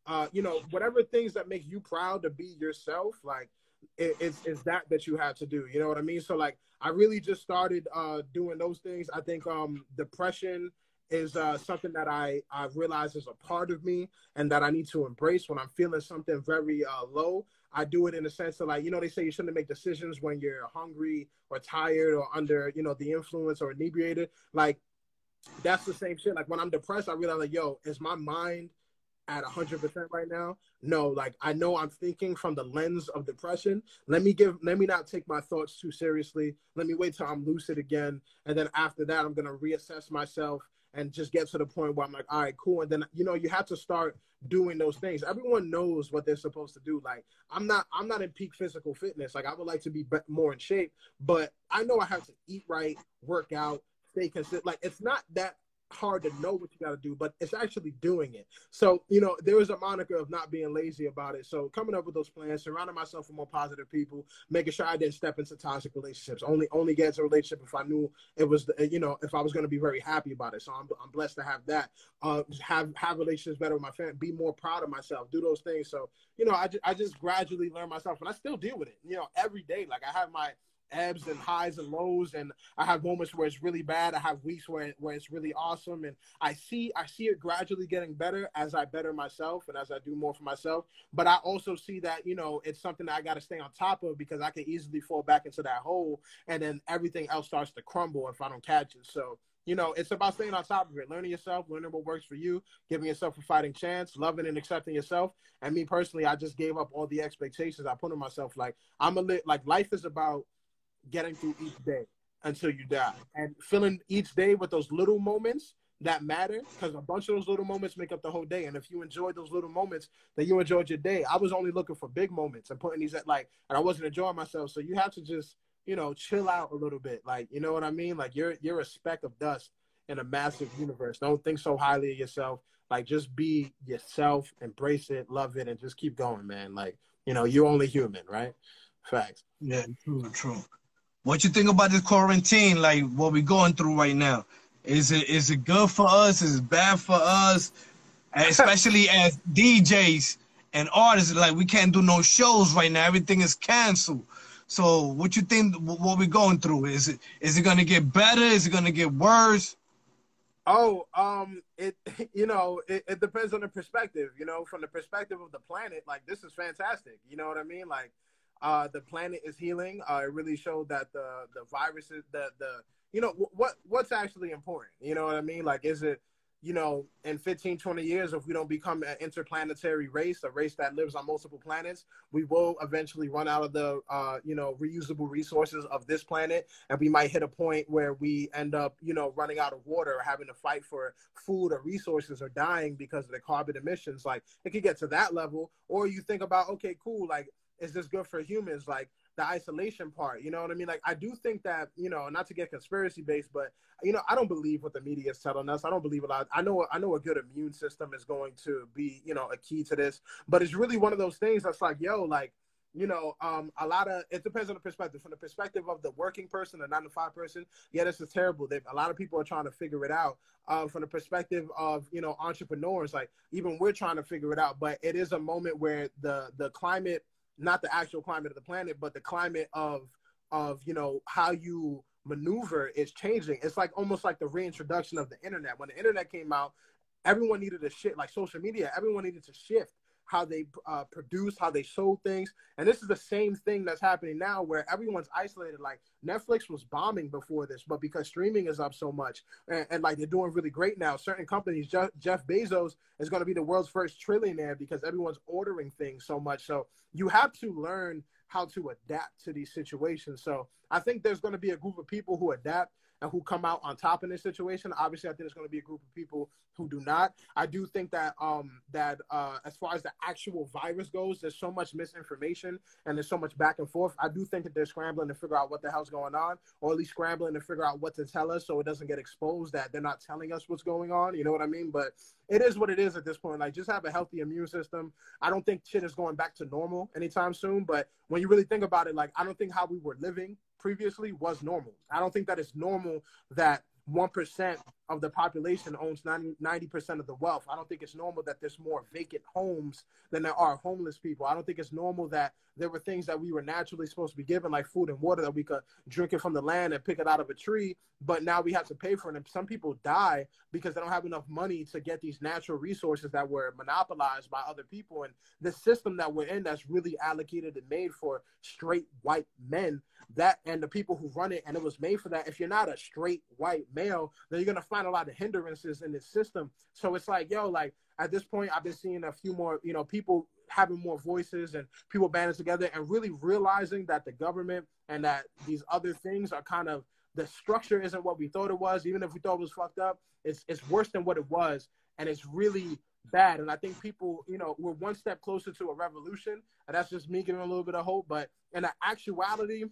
uh, you know, whatever things that make you proud to be yourself. Like it, it's it's that that you have to do. You know what I mean? So like I really just started uh doing those things. I think um depression is uh, something that I I realize is a part of me and that I need to embrace when I'm feeling something very uh, low. I do it in a sense of like you know they say you shouldn't make decisions when you're hungry or tired or under you know the influence or inebriated. Like that's the same shit. Like when I'm depressed, I realize like yo, is my mind at 100% right now no like i know i'm thinking from the lens of depression let me give let me not take my thoughts too seriously let me wait till i'm lucid again and then after that i'm going to reassess myself and just get to the point where I'm like, all right, cool. And then you know, you have to start doing those things. Everyone knows what they're supposed to do. Like I'm not, I'm not in peak physical fitness. Like I would like to be more in shape, but I know I have to eat right, work out, stay consistent. Like it's not that hard to know what you got to do, but it's actually doing it. So, you know, there was a moniker of not being lazy about it. So, coming up with those plans, surrounding myself with more positive people, making sure I didn't step into toxic relationships. Only, only get into a relationship if I knew it was, the, you know, if I was going to be very happy about it. So, I'm, I'm blessed to have that. Uh, have have relationships better with my family. Be more proud of myself. Do those things. So, you know, I just, I just gradually learn myself, and I still deal with it. You know, every day. Like I have my ebbs and highs and lows and i have moments where it's really bad i have weeks where, where it's really awesome and i see i see it gradually getting better as i better myself and as i do more for myself but i also see that you know it's something that i got to stay on top of because i can easily fall back into that hole and then everything else starts to crumble if i don't catch it so you know, it's about staying on top of it, learning yourself, learning what works for you, giving yourself a fighting chance, loving and accepting yourself. And me personally, I just gave up all the expectations I put on myself. Like I'm a lit, like life is about getting through each day until you die. And filling each day with those little moments that matter because a bunch of those little moments make up the whole day. And if you enjoy those little moments then you enjoyed your day. I was only looking for big moments and putting these at like and i wasn't enjoying myself. So you have to just you know chill out a little bit. Like you know what i mean? Like you're you're a speck of dust in a massive universe. Don't think so highly of yourself. Like just be yourself embrace it love it and just keep going man. Like you know you're only human right? Facts. Yeah true true what you think about this quarantine? Like what we're going through right now? Is it is it good for us? Is it bad for us? <laughs> Especially as DJs and artists, like we can't do no shows right now. Everything is canceled. So what you think? What we're going through? Is it is it gonna get better? Is it gonna get worse? Oh, um, it <laughs> you know it, it depends on the perspective. You know, from the perspective of the planet, like this is fantastic. You know what I mean? Like uh, the planet is healing. Uh, it really showed that the the viruses, the the you know what what's actually important. You know what I mean? Like, is it you know in 15 20 years if we don't become an interplanetary race a race that lives on multiple planets we will eventually run out of the uh, you know reusable resources of this planet and we might hit a point where we end up you know running out of water or having to fight for food or resources or dying because of the carbon emissions like it could get to that level or you think about okay cool like is this good for humans? Like the isolation part, you know what I mean? Like I do think that, you know, not to get conspiracy based, but you know, I don't believe what the media is telling us. I don't believe a lot. I know I know a good immune system is going to be, you know, a key to this, but it's really one of those things that's like, yo, like you know, um, a lot of it depends on the perspective. From the perspective of the working person, the nine to five person, yeah, this is terrible. They, a lot of people are trying to figure it out. Uh, from the perspective of you know entrepreneurs, like even we're trying to figure it out. But it is a moment where the the climate not the actual climate of the planet, but the climate of of you know how you maneuver is changing. It's like almost like the reintroduction of the internet. When the internet came out, everyone needed to shift, like social media, everyone needed to shift how they uh, produce, how they sold things. And this is the same thing that's happening now where everyone's isolated. Like Netflix was bombing before this, but because streaming is up so much and, and like they're doing really great now, certain companies, Jeff, Jeff Bezos is going to be the world's first trillionaire because everyone's ordering things so much. So you have to learn how to adapt to these situations. So I think there's going to be a group of people who adapt and who come out on top in this situation. Obviously, I think there's going to be a group of people who do not. I do think that um that uh as far as the actual virus goes, there's so much misinformation and there's so much back and forth. I do think that they're scrambling to figure out what the hell's going on, or at least scrambling to figure out what to tell us so it doesn't get exposed that they're not telling us what's going on. You know what I mean? But it is what it is at this point. Like just have a healthy immune system. I don't think shit is going back to normal anytime soon. But when you really think about it, like I don't think how we were living previously was normal. I don't think that it's normal that 1% of the population owns 90, percent of the wealth. I don't think it's normal that there's more vacant homes than there are homeless people. I don't think it's normal that there were things that we were naturally supposed to be given, like food and water, that we could drink it from the land and pick it out of a tree, but now we have to pay for it. And some people die because they don't have enough money to get these natural resources that were monopolized by other people. And the system that we're in that's really allocated and made for straight white men, that and the people who run it, and it was made for that. If you're not a straight white male, then you're gonna find a lot of hindrances in this system. So it's like, yo, like at this point, I've been seeing a few more, you know, people having more voices and people banding together and really realizing that the government and that these other things are kind of the structure isn't what we thought it was. Even if we thought it was fucked up, it's it's worse than what it was, and it's really bad. And I think people, you know, we're one step closer to a revolution, and that's just me giving a little bit of hope. But in the actuality,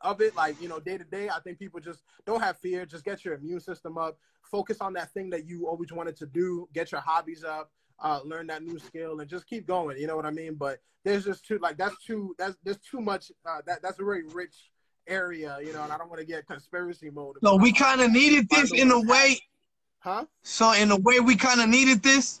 of it, like you know, day to day, I think people just don't have fear. Just get your immune system up. Focus on that thing that you always wanted to do. Get your hobbies up. Uh, learn that new skill and just keep going. You know what I mean? But there's just too like that's too that's there's too much. Uh, that that's a very rich area, you know, and I don't want to get conspiracy mode. So we kind of needed this in a way. Huh? So in a way, we kind of needed this.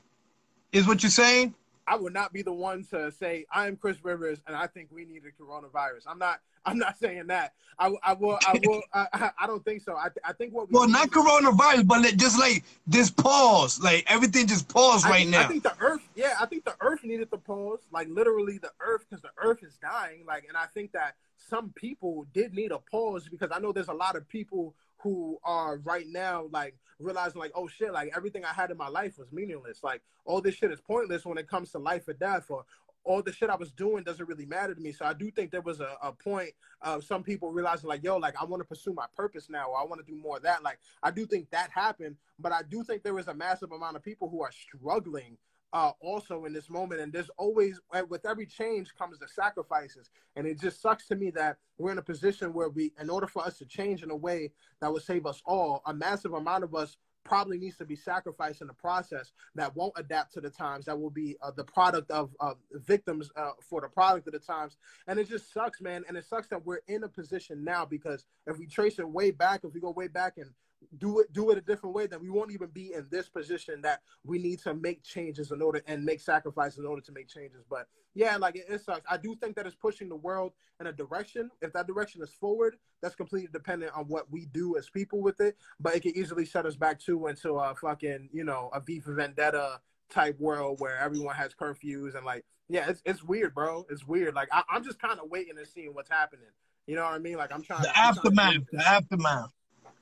Is what you're saying? I would not be the one to say I am Chris Rivers and I think we need a coronavirus. I'm not. <laughs> I'm not saying that. I, I will. I will. I, I don't think so. I, I think what. We well, not coronavirus, but just like this pause, like everything just paused right now. I think the Earth. Yeah, I think the Earth needed the pause, like literally the Earth, because the Earth is dying. Like, and I think that some people did need a pause because I know there's a lot of people who are right now like realizing like oh shit like everything i had in my life was meaningless like all this shit is pointless when it comes to life or death or all the shit I was doing doesn't really matter to me. So I do think there was a, a point of some people realizing like, yo, like I want to pursue my purpose now, or I want to do more of that. Like I do think that happened, but I do think there was a massive amount of people who are struggling uh, also in this moment. And there's always, with every change comes the sacrifices. And it just sucks to me that we're in a position where we, in order for us to change in a way that would save us all, a massive amount of us probably needs to be sacrificed in the process that won't adapt to the times that will be uh, the product of uh, victims uh, for the product of the times and it just sucks man and it sucks that we're in a position now because if we trace it way back if we go way back and do it do it a different way then we won't even be in this position that we need to make changes in order and make sacrifices in order to make changes but yeah, like it, it, sucks. I do think that it's pushing the world in a direction. If that direction is forward, that's completely dependent on what we do as people with it. But it can easily set us back too into a fucking, you know, a V for Vendetta type world where everyone has curfews and like, yeah, it's it's weird, bro. It's weird. Like I, am just kind of waiting and seeing what's happening. You know what I mean? Like I'm trying. The I'm aftermath. Trying the aftermath.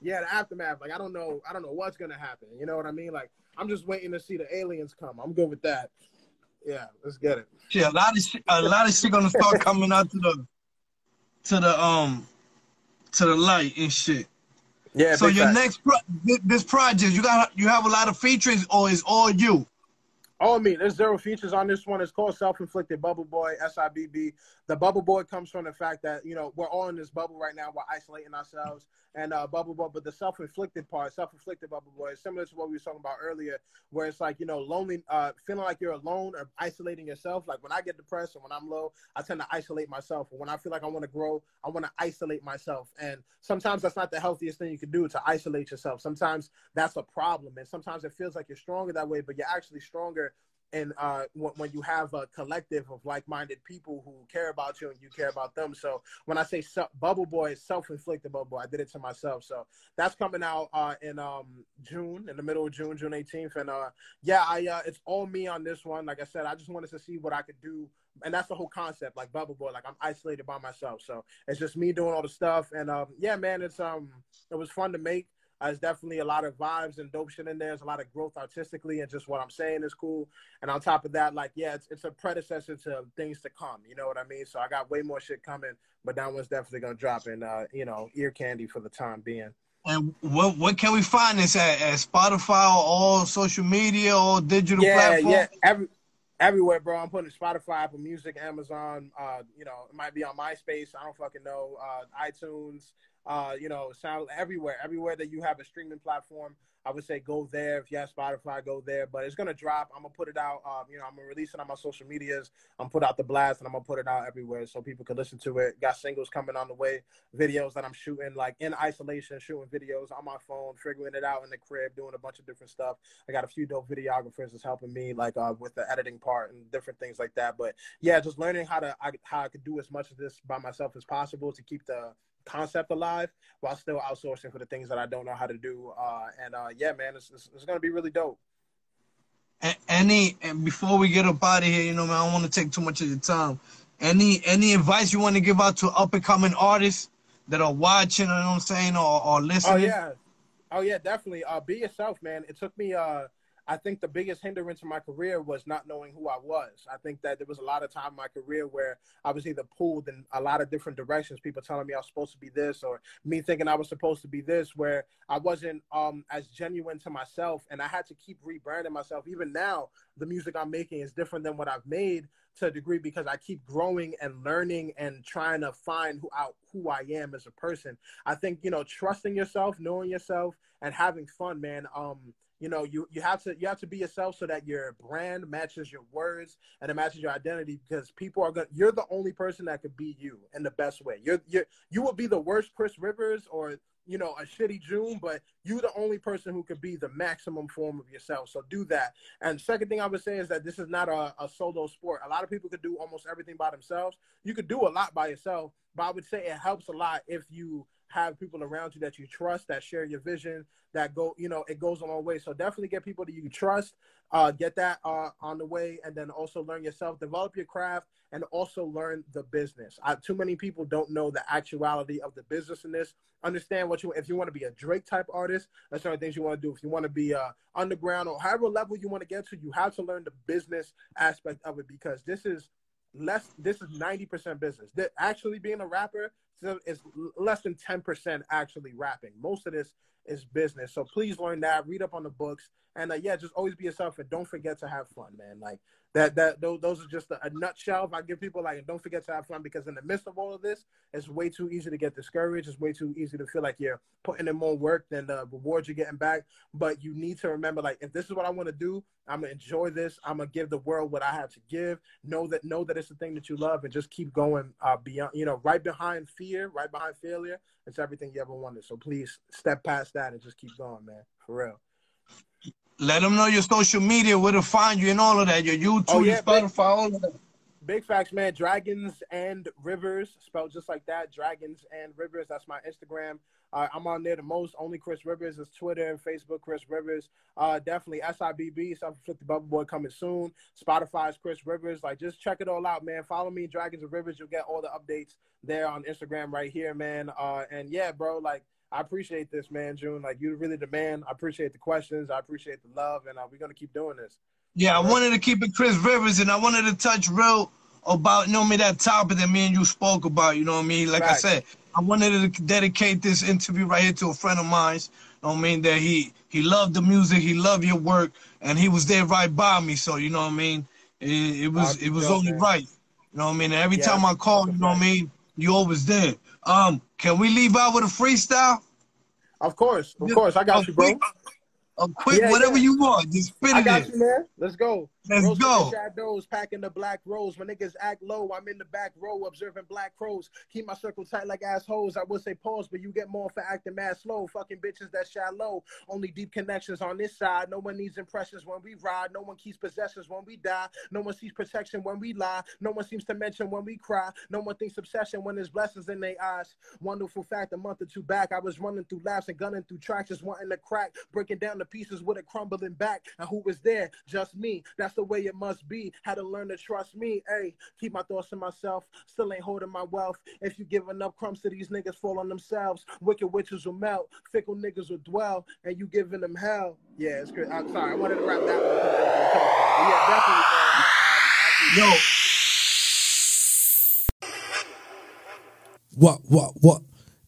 Yeah, the aftermath. Like I don't know. I don't know what's gonna happen. You know what I mean? Like I'm just waiting to see the aliens come. I'm good with that. Yeah, let's get it. Yeah, a lot of shit, a lot of shit gonna start <laughs> coming out to the to the um to the light and shit. Yeah. So your next pro- this project, you got you have a lot of features, or is all you? All me. There's zero features on this one. It's called Self-Inflicted Bubble Boy, S-I-B-B. The Bubble Boy comes from the fact that, you know, we're all in this bubble right now. We're isolating ourselves and uh, Bubble Boy, but the self-inflicted part, self-inflicted Bubble Boy, is similar to what we were talking about earlier, where it's like you know, lonely, uh, feeling like you're alone or isolating yourself. Like when I get depressed and when I'm low, I tend to isolate myself. When I feel like I want to grow, I want to isolate myself. And sometimes that's not the healthiest thing you can do to isolate yourself. Sometimes that's a problem, and sometimes it feels like you're stronger that way, but you're actually stronger and uh, when, you have a collective of like-minded people who care about you and you care about them. So when I say self, Bubble Boy, it's self-inflicted Bubble Boy. I did it to myself. So that's coming out uh, in um, June, in the middle of June, June 18th. And uh, yeah, I uh, it's all me on this one. Like I said, I just wanted to see what I could do and that's the whole concept like bubble boy like i'm isolated by myself so it's just me doing all the stuff and um yeah man it's um it was fun to make uh, there's definitely a lot of vibes and dope shit in there. There's a lot of growth artistically, and just what I'm saying is cool. And on top of that, like, yeah, it's, it's a predecessor to things to come. You know what I mean? So I got way more shit coming, but that one's definitely gonna drop in, uh, you know, ear candy for the time being. And what what can we find this at? At Spotify, or all social media, or digital yeah, platforms? Yeah, every, everywhere, bro. I'm putting Spotify, Apple Music, Amazon. Uh, you know, it might be on MySpace. I don't fucking know. Uh, iTunes uh, you know, sound everywhere, everywhere that you have a streaming platform. I would say go there. If you have Spotify, go there. But it's gonna drop. I'm gonna put it out. Um, you know, I'm gonna release it on my social medias. I'm put out the blast, and I'm gonna put it out everywhere so people can listen to it. Got singles coming on the way, videos that I'm shooting like in isolation, shooting videos on my phone, figuring it out in the crib, doing a bunch of different stuff. I got a few dope videographers that's helping me like uh, with the editing part and different things like that. But yeah, just learning how to I, how I could do as much of this by myself as possible to keep the concept alive while still outsourcing for the things that I don't know how to do. Uh, and uh, yeah, man, it's, it's, it's going to be really dope. Any and before we get up out of here, you know, man, I don't want to take too much of your time. Any any advice you want to give out to up and coming artists that are watching, you know what I'm saying, or, or listening? Oh yeah, oh yeah, definitely. Uh, be yourself, man. It took me uh I think the biggest hindrance in my career was not knowing who I was. I think that there was a lot of time in my career where I was either pulled in a lot of different directions, people telling me I was supposed to be this, or me thinking I was supposed to be this, where I wasn't um, as genuine to myself. And I had to keep rebranding myself. Even now, the music I'm making is different than what I've made to a degree because I keep growing and learning and trying to find who I, who I am as a person. I think, you know, trusting yourself, knowing yourself, and having fun, man. Um, you know you you have to you have to be yourself so that your brand matches your words and it matches your identity because people are going to you're the only person that could be you in the best way. You're you you would be the worst chris rivers or you know a shitty june but you're the only person who could be the maximum form of yourself. So do that. And second thing i would say is that this is not a, a solo sport. A lot of people could do almost everything by themselves. You could do a lot by yourself but i would say it helps a lot if you have people around you that you trust that share your vision that go you know it goes a long way. So definitely get people that you trust uh, get that uh, on the way and then also learn yourself develop your craft and also learn the business. I, too many people don't know the actuality of the business in this. Understand what you if you want to be a drake type artist that's certain things you want to do. If you want to be uh, underground or however level you want to get to you have to learn the business aspect of it because this is less this is 90% business. That actually being a rapper is less than 10% actually rapping. Most of this is business. So please learn that read up on the books and uh, yeah just always be yourself and don't forget to have fun man. Like that that those, are just a, a, nutshell. If i give people like don't forget to have fun because in the midst of all of this it's way too easy to get discouraged. It's way too easy to feel like you're putting in more work than the rewards you're getting back. But you need to remember like if this is what i want to do i'm gonna enjoy this. I'm gonna give the world what i have to give. Know that know that it's the thing that you love and just keep going uh beyond you know right behind fear right behind failure. It's everything you ever wanted. So please step past that and just keep going man. For real let them know your social media, where to find you, and all of that. Your YouTube, oh, yeah, Spotify, big, all of that. Big facts, man. Dragons and Rivers, spelled just like that. Dragons and Rivers. That's my Instagram. Uh, I'm on there the most. Only Chris Rivers is Twitter and Facebook. Chris Rivers. Uh, definitely SIBB, Self Inflicted Bubble Boy coming soon. Spotify's Chris Rivers. Like, just check it all out, man. Follow me, Dragons and Rivers. You'll get all the updates there on Instagram right here, man. Uh, and yeah, bro, like I appreciate this, man, June. Like you're really the man. I appreciate the questions. I appreciate the love, and uh, we're gonna keep doing this. Yeah, I wanted to keep it Chris Rivers, and I wanted to touch real about you know me that topic that me and you spoke about. You know what I mean? Like right. I said, I wanted to dedicate this interview right here to a friend of mine. You know what I mean? That he he loved the music, he loved your work, and he was there right by me. So you know what I mean? It, it was it was only man. right. You know what I mean? And every yeah, time I call, you know what I mean? You always there. Um, can we leave out with a freestyle? Of course, of course. I got a you, bro. a quick, yeah, whatever yeah. you want. Just spit it I got in. you, man. Let's go. Let's Rose go. shadows, packing the black rose. When niggas act low, I'm in the back row observing black crows. Keep my circle tight like assholes. I would say pause, but you get more for acting mad slow. Fucking bitches that shallow. Only deep connections on this side. No one needs impressions when we ride. No one keeps possessions when we die. No one sees protection when we lie. No one seems to mention when we cry. No one thinks obsession when there's blessings in their eyes. Wonderful fact, a month or two back, I was running through laps and gunning through tracks, just wanting to crack, breaking down the pieces with a crumbling back. And who was there? Just me. That's the way it must be. Had to learn to trust me. Hey, keep my thoughts to myself. Still ain't holding my wealth. If you give enough crumbs to these niggas, fall on themselves. Wicked witches will melt. Fickle niggas will dwell. And you giving them hell. Yeah, it's good. I'm sorry. I wanted to wrap that one. up. Yeah, definitely. Yo, What, what, what?